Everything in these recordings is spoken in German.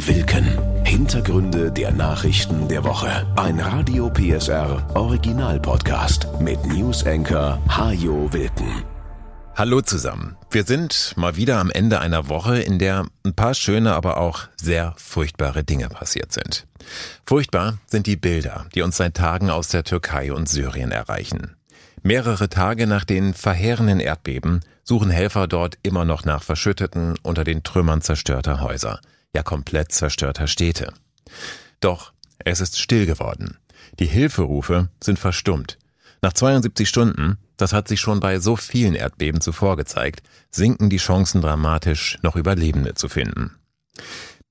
Wilken. Hintergründe der Nachrichten der Woche. Ein Radio PSR Original Podcast mit News Anchor Hajo Wilken. Hallo zusammen. Wir sind mal wieder am Ende einer Woche, in der ein paar schöne, aber auch sehr furchtbare Dinge passiert sind. Furchtbar sind die Bilder, die uns seit Tagen aus der Türkei und Syrien erreichen. Mehrere Tage nach den verheerenden Erdbeben suchen Helfer dort immer noch nach Verschütteten unter den Trümmern zerstörter Häuser ja komplett zerstörter Städte. Doch es ist still geworden. Die Hilferufe sind verstummt. Nach 72 Stunden, das hat sich schon bei so vielen Erdbeben zuvor gezeigt, sinken die Chancen dramatisch, noch Überlebende zu finden.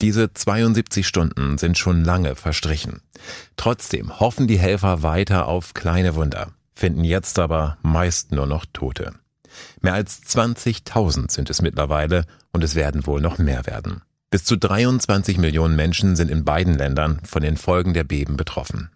Diese 72 Stunden sind schon lange verstrichen. Trotzdem hoffen die Helfer weiter auf kleine Wunder, finden jetzt aber meist nur noch Tote. Mehr als 20.000 sind es mittlerweile und es werden wohl noch mehr werden. Bis zu 23 Millionen Menschen sind in beiden Ländern von den Folgen der Beben betroffen.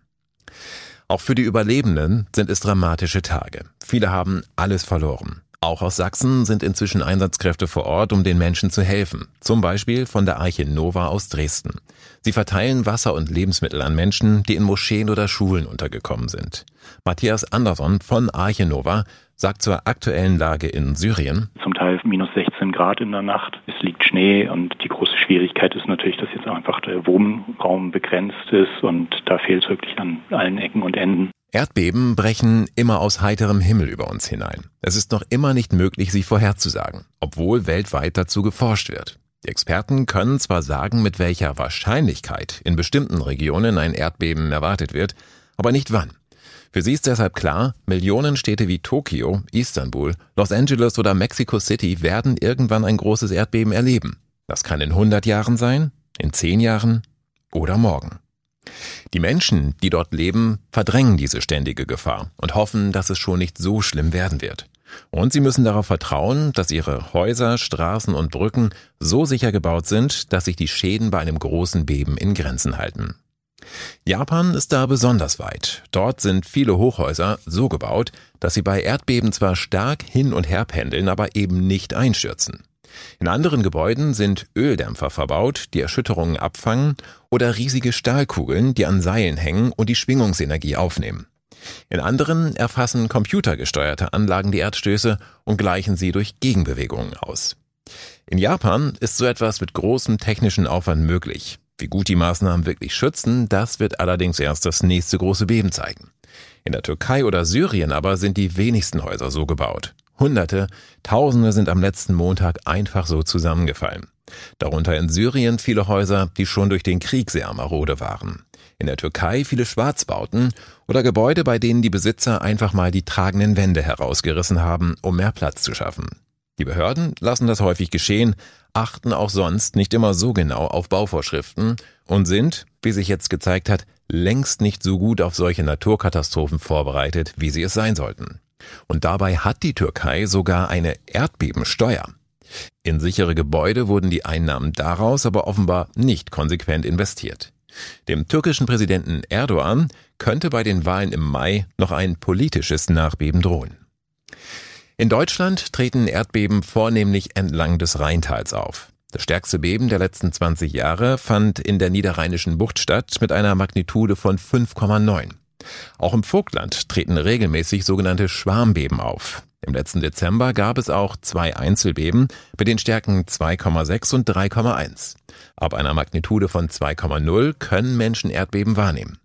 Auch für die Überlebenden sind es dramatische Tage. Viele haben alles verloren. Auch aus Sachsen sind inzwischen Einsatzkräfte vor Ort, um den Menschen zu helfen. Zum Beispiel von der Arche Nova aus Dresden. Sie verteilen Wasser und Lebensmittel an Menschen, die in Moscheen oder Schulen untergekommen sind. Matthias Andersson von Arche Nova sagt zur aktuellen Lage in Syrien. Zum Teil minus 16 Grad in der Nacht. Es liegt Schnee und die große Schwierigkeit ist natürlich, dass jetzt einfach der Wohnraum begrenzt ist und da fehlt es wirklich an allen Ecken und Enden. Erdbeben brechen immer aus heiterem Himmel über uns hinein. Es ist noch immer nicht möglich, sie vorherzusagen, obwohl weltweit dazu geforscht wird. Die Experten können zwar sagen, mit welcher Wahrscheinlichkeit in bestimmten Regionen ein Erdbeben erwartet wird, aber nicht wann. Für sie ist deshalb klar, Millionenstädte wie Tokio, Istanbul, Los Angeles oder Mexico City werden irgendwann ein großes Erdbeben erleben. Das kann in 100 Jahren sein, in 10 Jahren oder morgen. Die Menschen, die dort leben, verdrängen diese ständige Gefahr und hoffen, dass es schon nicht so schlimm werden wird. Und sie müssen darauf vertrauen, dass ihre Häuser, Straßen und Brücken so sicher gebaut sind, dass sich die Schäden bei einem großen Beben in Grenzen halten. Japan ist da besonders weit. Dort sind viele Hochhäuser so gebaut, dass sie bei Erdbeben zwar stark hin und her pendeln, aber eben nicht einstürzen. In anderen Gebäuden sind Öldämpfer verbaut, die Erschütterungen abfangen, oder riesige Stahlkugeln, die an Seilen hängen und die Schwingungsenergie aufnehmen. In anderen erfassen computergesteuerte Anlagen die Erdstöße und gleichen sie durch Gegenbewegungen aus. In Japan ist so etwas mit großem technischen Aufwand möglich. Wie gut die Maßnahmen wirklich schützen, das wird allerdings erst das nächste große Beben zeigen. In der Türkei oder Syrien aber sind die wenigsten Häuser so gebaut. Hunderte, Tausende sind am letzten Montag einfach so zusammengefallen. Darunter in Syrien viele Häuser, die schon durch den Krieg sehr marode waren. In der Türkei viele Schwarzbauten oder Gebäude, bei denen die Besitzer einfach mal die tragenden Wände herausgerissen haben, um mehr Platz zu schaffen. Die Behörden lassen das häufig geschehen, achten auch sonst nicht immer so genau auf Bauvorschriften und sind, wie sich jetzt gezeigt hat, längst nicht so gut auf solche Naturkatastrophen vorbereitet, wie sie es sein sollten. Und dabei hat die Türkei sogar eine Erdbebensteuer. In sichere Gebäude wurden die Einnahmen daraus aber offenbar nicht konsequent investiert. Dem türkischen Präsidenten Erdogan könnte bei den Wahlen im Mai noch ein politisches Nachbeben drohen. In Deutschland treten Erdbeben vornehmlich entlang des Rheintals auf. Das stärkste Beben der letzten 20 Jahre fand in der niederrheinischen Bucht statt mit einer Magnitude von 5,9. Auch im Vogtland treten regelmäßig sogenannte Schwarmbeben auf. Im letzten Dezember gab es auch zwei Einzelbeben mit den Stärken 2,6 und 3,1. Ab einer Magnitude von 2,0 können Menschen Erdbeben wahrnehmen.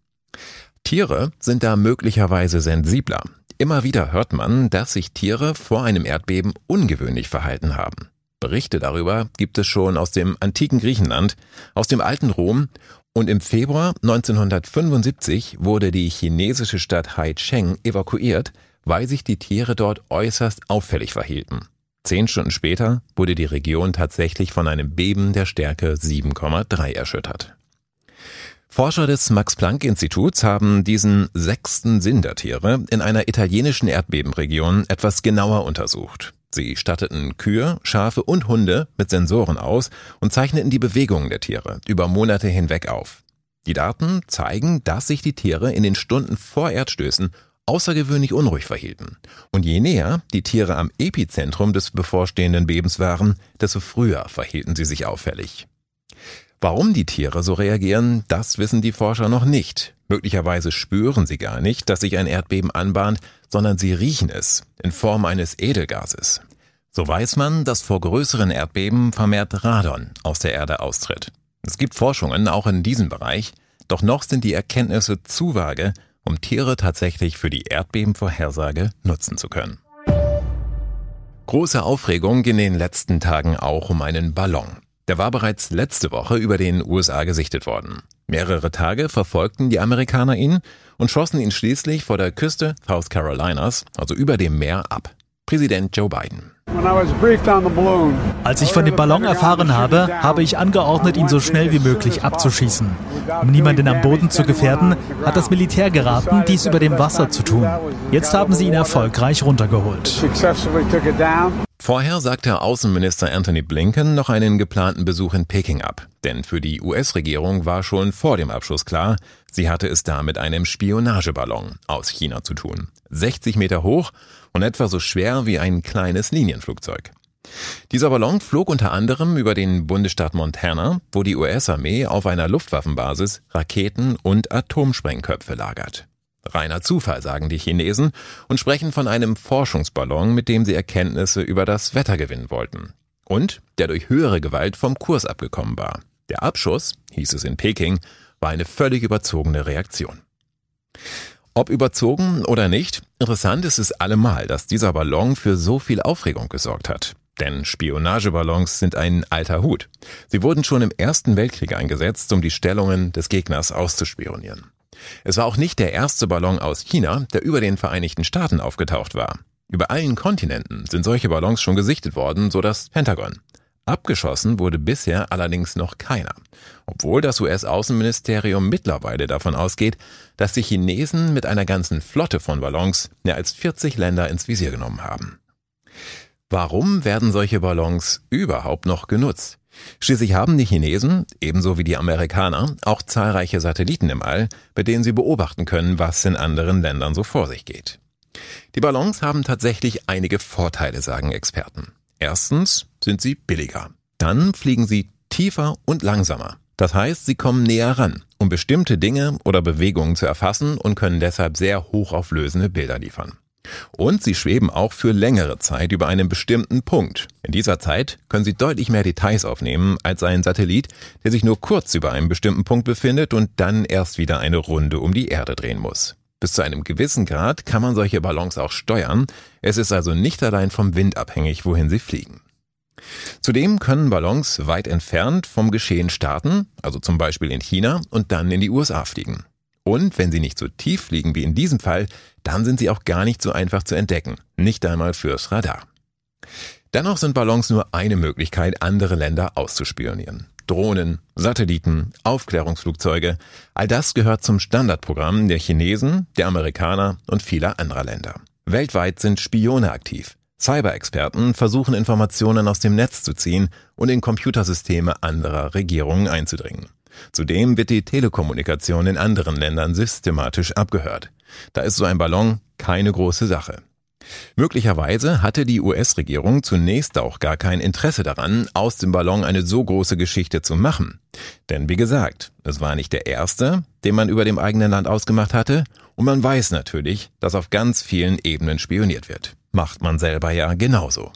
Tiere sind da möglicherweise sensibler. Immer wieder hört man, dass sich Tiere vor einem Erdbeben ungewöhnlich verhalten haben. Berichte darüber gibt es schon aus dem antiken Griechenland, aus dem alten Rom und im Februar 1975 wurde die chinesische Stadt Haicheng evakuiert, weil sich die Tiere dort äußerst auffällig verhielten. Zehn Stunden später wurde die Region tatsächlich von einem Beben der Stärke 7,3 erschüttert. Forscher des Max-Planck-Instituts haben diesen sechsten Sinn der Tiere in einer italienischen Erdbebenregion etwas genauer untersucht. Sie statteten Kühe, Schafe und Hunde mit Sensoren aus und zeichneten die Bewegungen der Tiere über Monate hinweg auf. Die Daten zeigen, dass sich die Tiere in den Stunden vor Erdstößen außergewöhnlich unruhig verhielten. Und je näher die Tiere am Epizentrum des bevorstehenden Bebens waren, desto früher verhielten sie sich auffällig. Warum die Tiere so reagieren, das wissen die Forscher noch nicht. Möglicherweise spüren sie gar nicht, dass sich ein Erdbeben anbahnt, sondern sie riechen es in Form eines Edelgases. So weiß man, dass vor größeren Erdbeben vermehrt Radon aus der Erde austritt. Es gibt Forschungen auch in diesem Bereich, doch noch sind die Erkenntnisse zu vage, um Tiere tatsächlich für die Erdbebenvorhersage nutzen zu können. Große Aufregung in den letzten Tagen auch um einen Ballon. Der war bereits letzte Woche über den USA gesichtet worden. Mehrere Tage verfolgten die Amerikaner ihn und schossen ihn schließlich vor der Küste South Carolinas, also über dem Meer, ab. Präsident Joe Biden. Als ich von dem Ballon erfahren habe, habe ich angeordnet, ihn so schnell wie möglich abzuschießen. Um niemanden am Boden zu gefährden, hat das Militär geraten, dies über dem Wasser zu tun. Jetzt haben sie ihn erfolgreich runtergeholt. Vorher sagte Außenminister Anthony Blinken noch einen geplanten Besuch in Peking ab. Denn für die US-Regierung war schon vor dem Abschuss klar, sie hatte es da mit einem Spionageballon aus China zu tun. 60 Meter hoch und etwa so schwer wie ein kleines Linienflugzeug. Dieser Ballon flog unter anderem über den Bundesstaat Montana, wo die US-Armee auf einer Luftwaffenbasis Raketen und Atomsprengköpfe lagert. Reiner Zufall, sagen die Chinesen und sprechen von einem Forschungsballon, mit dem sie Erkenntnisse über das Wetter gewinnen wollten. Und der durch höhere Gewalt vom Kurs abgekommen war. Der Abschuss, hieß es in Peking, war eine völlig überzogene Reaktion. Ob überzogen oder nicht, interessant ist es allemal, dass dieser Ballon für so viel Aufregung gesorgt hat. Denn Spionageballons sind ein alter Hut. Sie wurden schon im Ersten Weltkrieg eingesetzt, um die Stellungen des Gegners auszuspionieren. Es war auch nicht der erste Ballon aus China, der über den Vereinigten Staaten aufgetaucht war. Über allen Kontinenten sind solche Ballons schon gesichtet worden, so das Pentagon. Abgeschossen wurde bisher allerdings noch keiner, obwohl das US-Außenministerium mittlerweile davon ausgeht, dass die Chinesen mit einer ganzen Flotte von Ballons mehr als 40 Länder ins Visier genommen haben. Warum werden solche Ballons überhaupt noch genutzt? Schließlich haben die Chinesen, ebenso wie die Amerikaner, auch zahlreiche Satelliten im All, bei denen sie beobachten können, was in anderen Ländern so vor sich geht. Die Ballons haben tatsächlich einige Vorteile, sagen Experten. Erstens sind sie billiger. Dann fliegen sie tiefer und langsamer. Das heißt, sie kommen näher ran, um bestimmte Dinge oder Bewegungen zu erfassen und können deshalb sehr hochauflösende Bilder liefern. Und sie schweben auch für längere Zeit über einem bestimmten Punkt. In dieser Zeit können sie deutlich mehr Details aufnehmen als ein Satellit, der sich nur kurz über einem bestimmten Punkt befindet und dann erst wieder eine Runde um die Erde drehen muss. Bis zu einem gewissen Grad kann man solche Ballons auch steuern. Es ist also nicht allein vom Wind abhängig, wohin sie fliegen. Zudem können Ballons weit entfernt vom Geschehen starten, also zum Beispiel in China, und dann in die USA fliegen. Und wenn sie nicht so tief fliegen wie in diesem Fall, dann sind sie auch gar nicht so einfach zu entdecken, nicht einmal fürs Radar. Dennoch sind Ballons nur eine Möglichkeit, andere Länder auszuspionieren. Drohnen, Satelliten, Aufklärungsflugzeuge, all das gehört zum Standardprogramm der Chinesen, der Amerikaner und vieler anderer Länder. Weltweit sind Spione aktiv. Cyber-Experten versuchen Informationen aus dem Netz zu ziehen und in Computersysteme anderer Regierungen einzudringen. Zudem wird die Telekommunikation in anderen Ländern systematisch abgehört. Da ist so ein Ballon keine große Sache. Möglicherweise hatte die US-Regierung zunächst auch gar kein Interesse daran, aus dem Ballon eine so große Geschichte zu machen. Denn wie gesagt, es war nicht der erste, den man über dem eigenen Land ausgemacht hatte, und man weiß natürlich, dass auf ganz vielen Ebenen spioniert wird. Macht man selber ja genauso.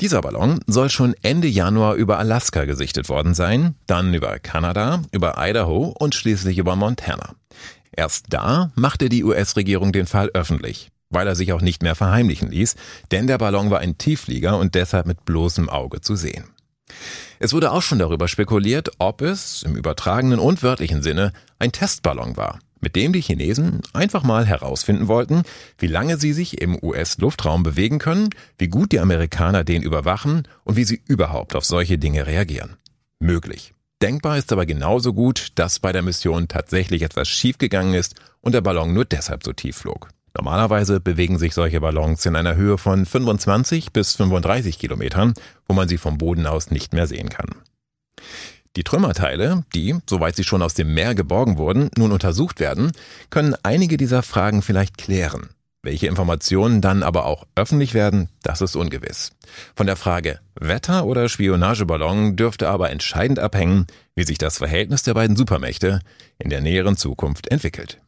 Dieser Ballon soll schon Ende Januar über Alaska gesichtet worden sein, dann über Kanada, über Idaho und schließlich über Montana. Erst da machte die US-Regierung den Fall öffentlich, weil er sich auch nicht mehr verheimlichen ließ, denn der Ballon war ein Tiefflieger und deshalb mit bloßem Auge zu sehen. Es wurde auch schon darüber spekuliert, ob es, im übertragenen und wörtlichen Sinne, ein Testballon war, mit dem die Chinesen einfach mal herausfinden wollten, wie lange sie sich im US-Luftraum bewegen können, wie gut die Amerikaner den überwachen und wie sie überhaupt auf solche Dinge reagieren. Möglich. Denkbar ist aber genauso gut, dass bei der Mission tatsächlich etwas schiefgegangen ist und der Ballon nur deshalb so tief flog. Normalerweise bewegen sich solche Ballons in einer Höhe von 25 bis 35 Kilometern, wo man sie vom Boden aus nicht mehr sehen kann. Die Trümmerteile, die, soweit sie schon aus dem Meer geborgen wurden, nun untersucht werden, können einige dieser Fragen vielleicht klären. Welche Informationen dann aber auch öffentlich werden, das ist ungewiss. Von der Frage Wetter oder Spionageballon dürfte aber entscheidend abhängen, wie sich das Verhältnis der beiden Supermächte in der näheren Zukunft entwickelt.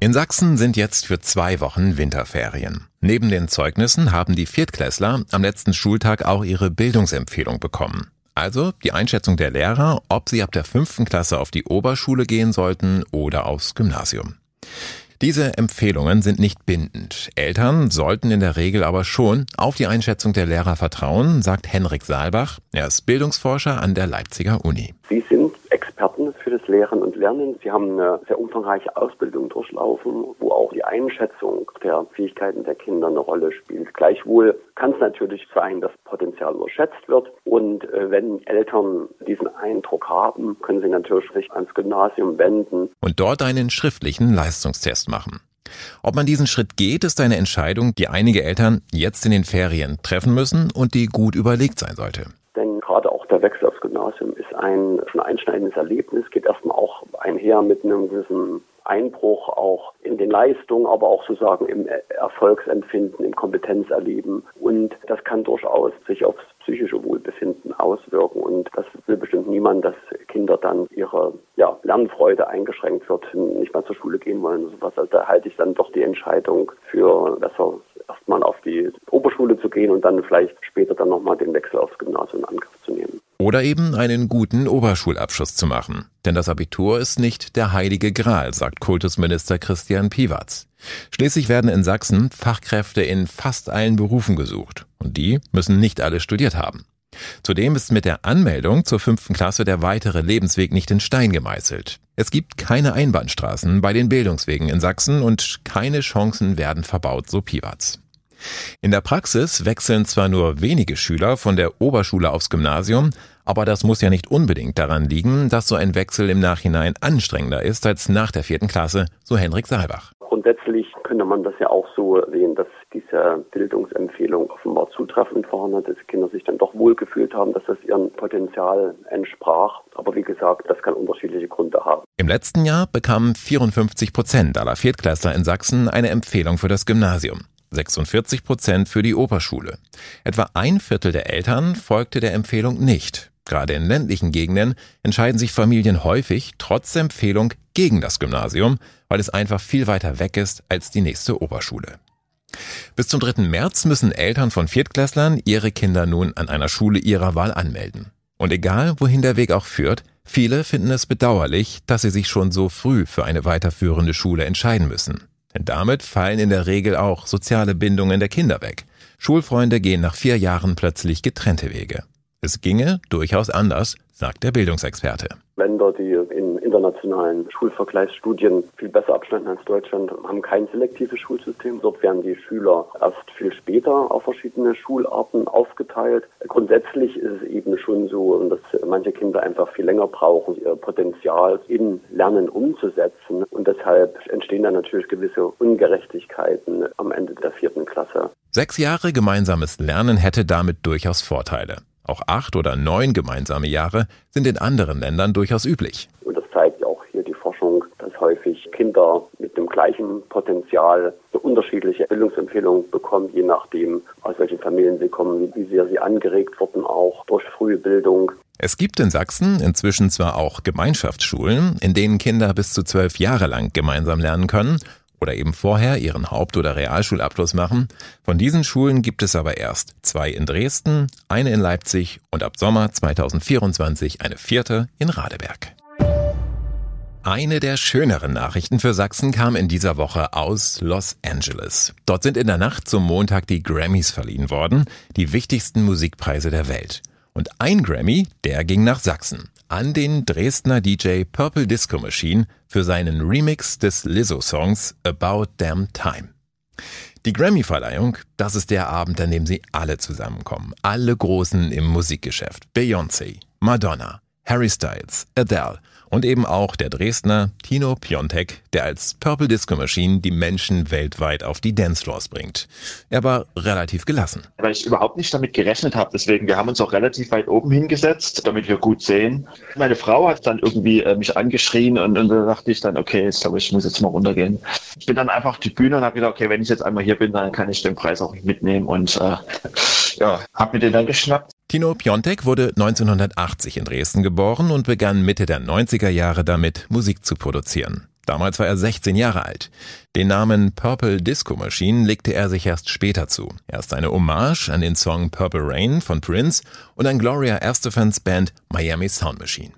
In Sachsen sind jetzt für zwei Wochen Winterferien. Neben den Zeugnissen haben die Viertklässler am letzten Schultag auch ihre Bildungsempfehlung bekommen. Also die Einschätzung der Lehrer, ob sie ab der fünften Klasse auf die Oberschule gehen sollten oder aufs Gymnasium. Diese Empfehlungen sind nicht bindend. Eltern sollten in der Regel aber schon auf die Einschätzung der Lehrer vertrauen, sagt Henrik Saalbach. Er ist Bildungsforscher an der Leipziger Uni. Sie sind Experten für das Lehren und Lernen. Sie haben eine sehr umfangreiche Ausbildung durchlaufen, wo auch die Einschätzung der Fähigkeiten der Kinder eine Rolle spielt. Gleichwohl kann es natürlich sein, dass Potenzial überschätzt wird. Und äh, wenn Eltern diesen Eindruck haben, können sie natürlich sich ans Gymnasium wenden. Und dort einen schriftlichen Leistungstest machen. Ob man diesen Schritt geht, ist eine Entscheidung, die einige Eltern jetzt in den Ferien treffen müssen und die gut überlegt sein sollte. Gerade auch der Wechsel aufs Gymnasium ist ein schon einschneidendes Erlebnis, geht erstmal auch einher mit einem gewissen Einbruch auch in den Leistungen, aber auch sozusagen im Erfolgsempfinden, im Kompetenzerleben. Und das kann durchaus sich aufs psychische Wohlbefinden auswirken. Und das will bestimmt niemand, dass Kinder dann ihre ja, Lernfreude eingeschränkt wird, nicht mehr zur Schule gehen wollen. Sowas. Also da halte ich dann doch die Entscheidung für besser erstmal auf die Oberschule zu gehen und dann vielleicht später dann nochmal den Wechsel aufs Gymnasium in Angriff zu nehmen. Oder eben einen guten Oberschulabschluss zu machen. Denn das Abitur ist nicht der heilige Gral, sagt Kultusminister Christian Piwatz. Schließlich werden in Sachsen Fachkräfte in fast allen Berufen gesucht. Und die müssen nicht alle studiert haben. Zudem ist mit der Anmeldung zur fünften Klasse der weitere Lebensweg nicht in Stein gemeißelt. Es gibt keine Einbahnstraßen bei den Bildungswegen in Sachsen und keine Chancen werden verbaut, so Piwatz. In der Praxis wechseln zwar nur wenige Schüler von der Oberschule aufs Gymnasium, aber das muss ja nicht unbedingt daran liegen, dass so ein Wechsel im Nachhinein anstrengender ist als nach der vierten Klasse, so Henrik Saalbach. Grundsätzlich könnte man das ja auch so sehen, dass diese Bildungsempfehlung offenbar zutreffend war, ne, dass die Kinder sich dann doch wohlgefühlt haben, dass das ihrem Potenzial entsprach. Aber wie gesagt, das kann unterschiedliche Gründe haben. Im letzten Jahr bekamen 54 Prozent aller Viertklässler in Sachsen eine Empfehlung für das Gymnasium. 46 Prozent für die Oberschule. Etwa ein Viertel der Eltern folgte der Empfehlung nicht. Gerade in ländlichen Gegenden entscheiden sich Familien häufig trotz Empfehlung gegen das Gymnasium, weil es einfach viel weiter weg ist als die nächste Oberschule. Bis zum 3. März müssen Eltern von Viertklässlern ihre Kinder nun an einer Schule ihrer Wahl anmelden. Und egal, wohin der Weg auch führt, viele finden es bedauerlich, dass sie sich schon so früh für eine weiterführende Schule entscheiden müssen. Denn damit fallen in der Regel auch soziale Bindungen der Kinder weg. Schulfreunde gehen nach vier Jahren plötzlich getrennte Wege. Es ginge durchaus anders, sagt der Bildungsexperte. Länder, die in internationalen Schulvergleichsstudien viel besser abschneiden als Deutschland, haben kein selektives Schulsystem. Dort werden die Schüler erst viel später auf verschiedene Schularten aufgeteilt. Grundsätzlich ist es eben schon so, dass manche Kinder einfach viel länger brauchen, ihr Potenzial in Lernen umzusetzen. Und deshalb entstehen dann natürlich gewisse Ungerechtigkeiten am Ende der vierten Klasse. Sechs Jahre gemeinsames Lernen hätte damit durchaus Vorteile. Auch acht oder neun gemeinsame Jahre sind in anderen Ländern durchaus üblich. Und das zeigt auch hier die Forschung, dass häufig Kinder mit dem gleichen Potenzial eine unterschiedliche Bildungsempfehlungen bekommen, je nachdem, aus welchen Familien sie kommen, wie sehr sie angeregt wurden, auch durch frühe Bildung. Es gibt in Sachsen inzwischen zwar auch Gemeinschaftsschulen, in denen Kinder bis zu zwölf Jahre lang gemeinsam lernen können oder eben vorher ihren Haupt- oder Realschulabschluss machen. Von diesen Schulen gibt es aber erst zwei in Dresden, eine in Leipzig und ab Sommer 2024 eine vierte in Radeberg. Eine der schöneren Nachrichten für Sachsen kam in dieser Woche aus Los Angeles. Dort sind in der Nacht zum Montag die Grammys verliehen worden, die wichtigsten Musikpreise der Welt. Und ein Grammy, der ging nach Sachsen an den Dresdner DJ Purple Disco Machine für seinen Remix des Lizzo-Songs About Damn Time. Die Grammy-Verleihung, das ist der Abend, an dem sie alle zusammenkommen. Alle Großen im Musikgeschäft. Beyoncé, Madonna, Harry Styles, Adele und eben auch der Dresdner Tino Piontek, der als Purple Disco Machine die Menschen weltweit auf die Dancefloors bringt. Er war relativ gelassen. Weil ich überhaupt nicht damit gerechnet habe. Deswegen, wir haben uns auch relativ weit oben hingesetzt, damit wir gut sehen. Meine Frau hat dann irgendwie äh, mich angeschrien und, und da dachte ich dann, okay, ich glaube, ich muss jetzt mal runtergehen. Ich bin dann einfach auf die Bühne und habe gedacht, okay, wenn ich jetzt einmal hier bin, dann kann ich den Preis auch mitnehmen und äh, ja, habe mir den dann geschnappt Tino Piontek wurde 1980 in Dresden geboren und begann Mitte der 90er Jahre damit, Musik zu produzieren. Damals war er 16 Jahre alt. Den Namen Purple Disco Machine legte er sich erst später zu. Erst eine Hommage an den Song Purple Rain von Prince und an Gloria Estefans Band Miami Sound Machine.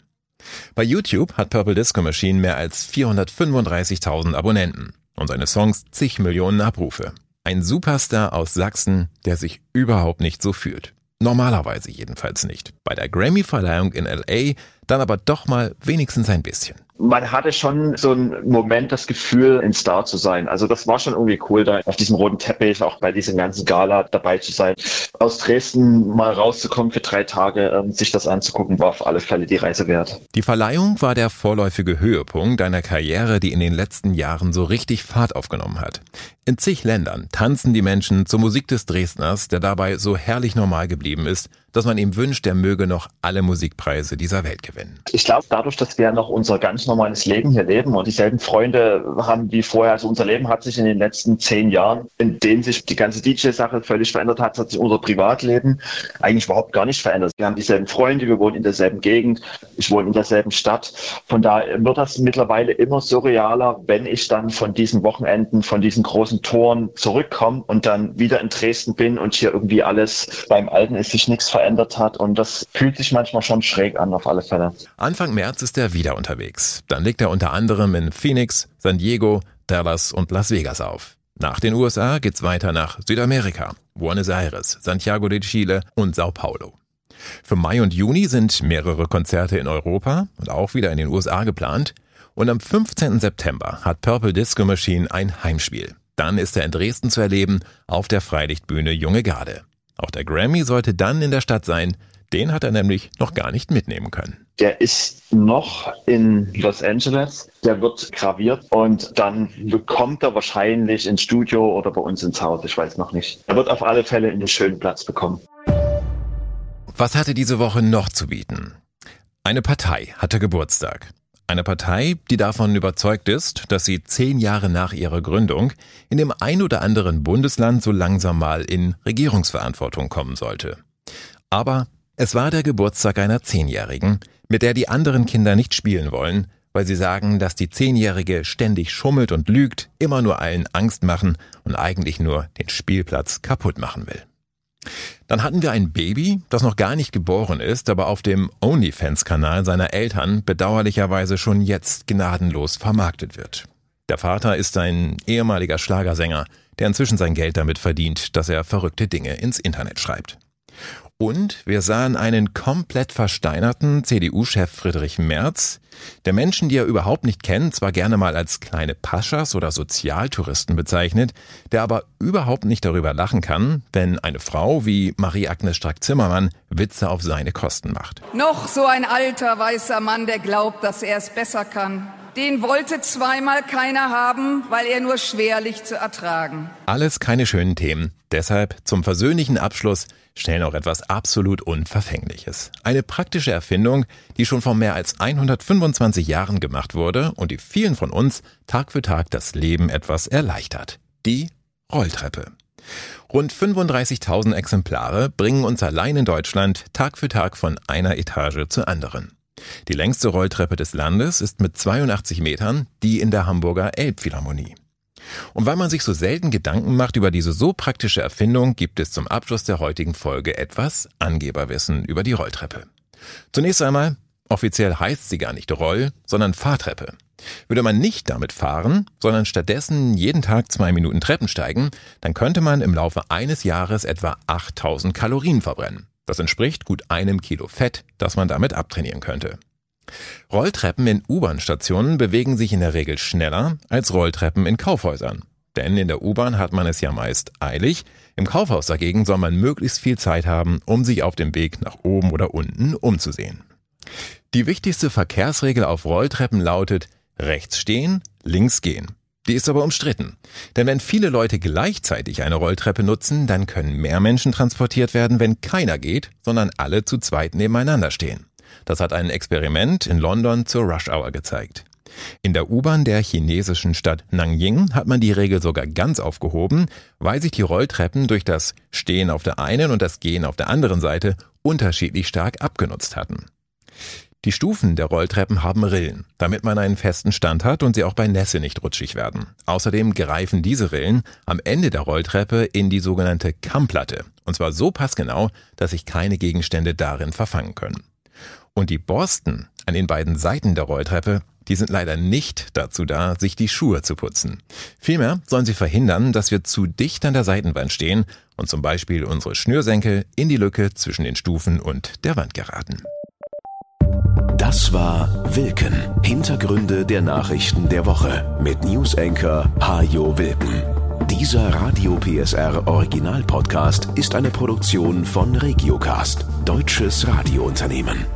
Bei YouTube hat Purple Disco Machine mehr als 435.000 Abonnenten und seine Songs zig Millionen Abrufe. Ein Superstar aus Sachsen, der sich überhaupt nicht so fühlt. Normalerweise jedenfalls nicht. Bei der Grammy-Verleihung in LA dann aber doch mal wenigstens ein bisschen man hatte schon so einen Moment das Gefühl, ein Star zu sein. Also das war schon irgendwie cool, da auf diesem roten Teppich, auch bei diesem ganzen Gala dabei zu sein. Aus Dresden mal rauszukommen für drei Tage, ähm, sich das anzugucken, war auf alle Fälle die Reise wert. Die Verleihung war der vorläufige Höhepunkt einer Karriere, die in den letzten Jahren so richtig Fahrt aufgenommen hat. In zig Ländern tanzen die Menschen zur Musik des Dresdners, der dabei so herrlich normal geblieben ist, dass man ihm wünscht, er möge noch alle Musikpreise dieser Welt gewinnen. Ich glaube, dadurch, dass wir noch unser ganz normales Leben hier leben und dieselben Freunde haben wie vorher, also unser Leben hat sich in den letzten zehn Jahren, in denen sich die ganze DJ-Sache völlig verändert hat, hat sich unser Privatleben eigentlich überhaupt gar nicht verändert. Wir haben dieselben Freunde, wir wohnen in derselben Gegend, ich wohne in derselben Stadt. Von daher wird das mittlerweile immer surrealer, wenn ich dann von diesen Wochenenden, von diesen großen Toren zurückkomme und dann wieder in Dresden bin und hier irgendwie alles beim Alten ist sich nichts verändert verändert hat und das fühlt sich manchmal schon schräg an auf alle Fälle. Anfang März ist er wieder unterwegs. Dann legt er unter anderem in Phoenix, San Diego, Dallas und Las Vegas auf. Nach den USA geht's weiter nach Südamerika, Buenos Aires, Santiago de Chile und Sao Paulo. Für Mai und Juni sind mehrere Konzerte in Europa und auch wieder in den USA geplant. Und am 15. September hat Purple Disco Machine ein Heimspiel. Dann ist er in Dresden zu erleben auf der Freilichtbühne Junge Garde. Auch der Grammy sollte dann in der Stadt sein. Den hat er nämlich noch gar nicht mitnehmen können. Der ist noch in Los Angeles. Der wird graviert und dann bekommt er wahrscheinlich ins Studio oder bei uns ins Haus. Ich weiß noch nicht. Er wird auf alle Fälle einen schönen Platz bekommen. Was hatte diese Woche noch zu bieten? Eine Partei hatte Geburtstag. Eine Partei, die davon überzeugt ist, dass sie zehn Jahre nach ihrer Gründung in dem ein oder anderen Bundesland so langsam mal in Regierungsverantwortung kommen sollte. Aber es war der Geburtstag einer Zehnjährigen, mit der die anderen Kinder nicht spielen wollen, weil sie sagen, dass die Zehnjährige ständig schummelt und lügt, immer nur allen Angst machen und eigentlich nur den Spielplatz kaputt machen will. Dann hatten wir ein Baby, das noch gar nicht geboren ist, aber auf dem OnlyFans-Kanal seiner Eltern bedauerlicherweise schon jetzt gnadenlos vermarktet wird. Der Vater ist ein ehemaliger Schlagersänger, der inzwischen sein Geld damit verdient, dass er verrückte Dinge ins Internet schreibt. Und wir sahen einen komplett versteinerten CDU-Chef Friedrich Merz, der Menschen, die er überhaupt nicht kennt, zwar gerne mal als kleine Paschas oder Sozialtouristen bezeichnet, der aber überhaupt nicht darüber lachen kann, wenn eine Frau wie Marie-Agnes Strack-Zimmermann Witze auf seine Kosten macht. Noch so ein alter weißer Mann, der glaubt, dass er es besser kann. Den wollte zweimal keiner haben, weil er nur schwerlich zu ertragen. Alles keine schönen Themen. Deshalb zum versöhnlichen Abschluss schnell noch etwas absolut Unverfängliches. Eine praktische Erfindung, die schon vor mehr als 125 Jahren gemacht wurde und die vielen von uns Tag für Tag das Leben etwas erleichtert. Die Rolltreppe. Rund 35.000 Exemplare bringen uns allein in Deutschland Tag für Tag von einer Etage zur anderen. Die längste Rolltreppe des Landes ist mit 82 Metern die in der Hamburger Elbphilharmonie. Und weil man sich so selten Gedanken macht über diese so praktische Erfindung, gibt es zum Abschluss der heutigen Folge etwas Angeberwissen über die Rolltreppe. Zunächst einmal, offiziell heißt sie gar nicht Roll, sondern Fahrtreppe. Würde man nicht damit fahren, sondern stattdessen jeden Tag zwei Minuten Treppen steigen, dann könnte man im Laufe eines Jahres etwa 8000 Kalorien verbrennen. Das entspricht gut einem Kilo Fett, das man damit abtrainieren könnte. Rolltreppen in U-Bahn-Stationen bewegen sich in der Regel schneller als Rolltreppen in Kaufhäusern. Denn in der U-Bahn hat man es ja meist eilig, im Kaufhaus dagegen soll man möglichst viel Zeit haben, um sich auf dem Weg nach oben oder unten umzusehen. Die wichtigste Verkehrsregel auf Rolltreppen lautet rechts stehen, links gehen. Die ist aber umstritten. Denn wenn viele Leute gleichzeitig eine Rolltreppe nutzen, dann können mehr Menschen transportiert werden, wenn keiner geht, sondern alle zu zweit nebeneinander stehen. Das hat ein Experiment in London zur Rush Hour gezeigt. In der U-Bahn der chinesischen Stadt Nanjing hat man die Regel sogar ganz aufgehoben, weil sich die Rolltreppen durch das Stehen auf der einen und das Gehen auf der anderen Seite unterschiedlich stark abgenutzt hatten. Die Stufen der Rolltreppen haben Rillen, damit man einen festen Stand hat und sie auch bei Nässe nicht rutschig werden. Außerdem greifen diese Rillen am Ende der Rolltreppe in die sogenannte Kammplatte. Und zwar so passgenau, dass sich keine Gegenstände darin verfangen können. Und die Borsten an den beiden Seiten der Rolltreppe, die sind leider nicht dazu da, sich die Schuhe zu putzen. Vielmehr sollen sie verhindern, dass wir zu dicht an der Seitenwand stehen und zum Beispiel unsere Schnürsenkel in die Lücke zwischen den Stufen und der Wand geraten. Das war Wilken. Hintergründe der Nachrichten der Woche mit Newsenker Hajo Wilken. Dieser Radio PSR Original Podcast ist eine Produktion von Regiocast, deutsches Radiounternehmen.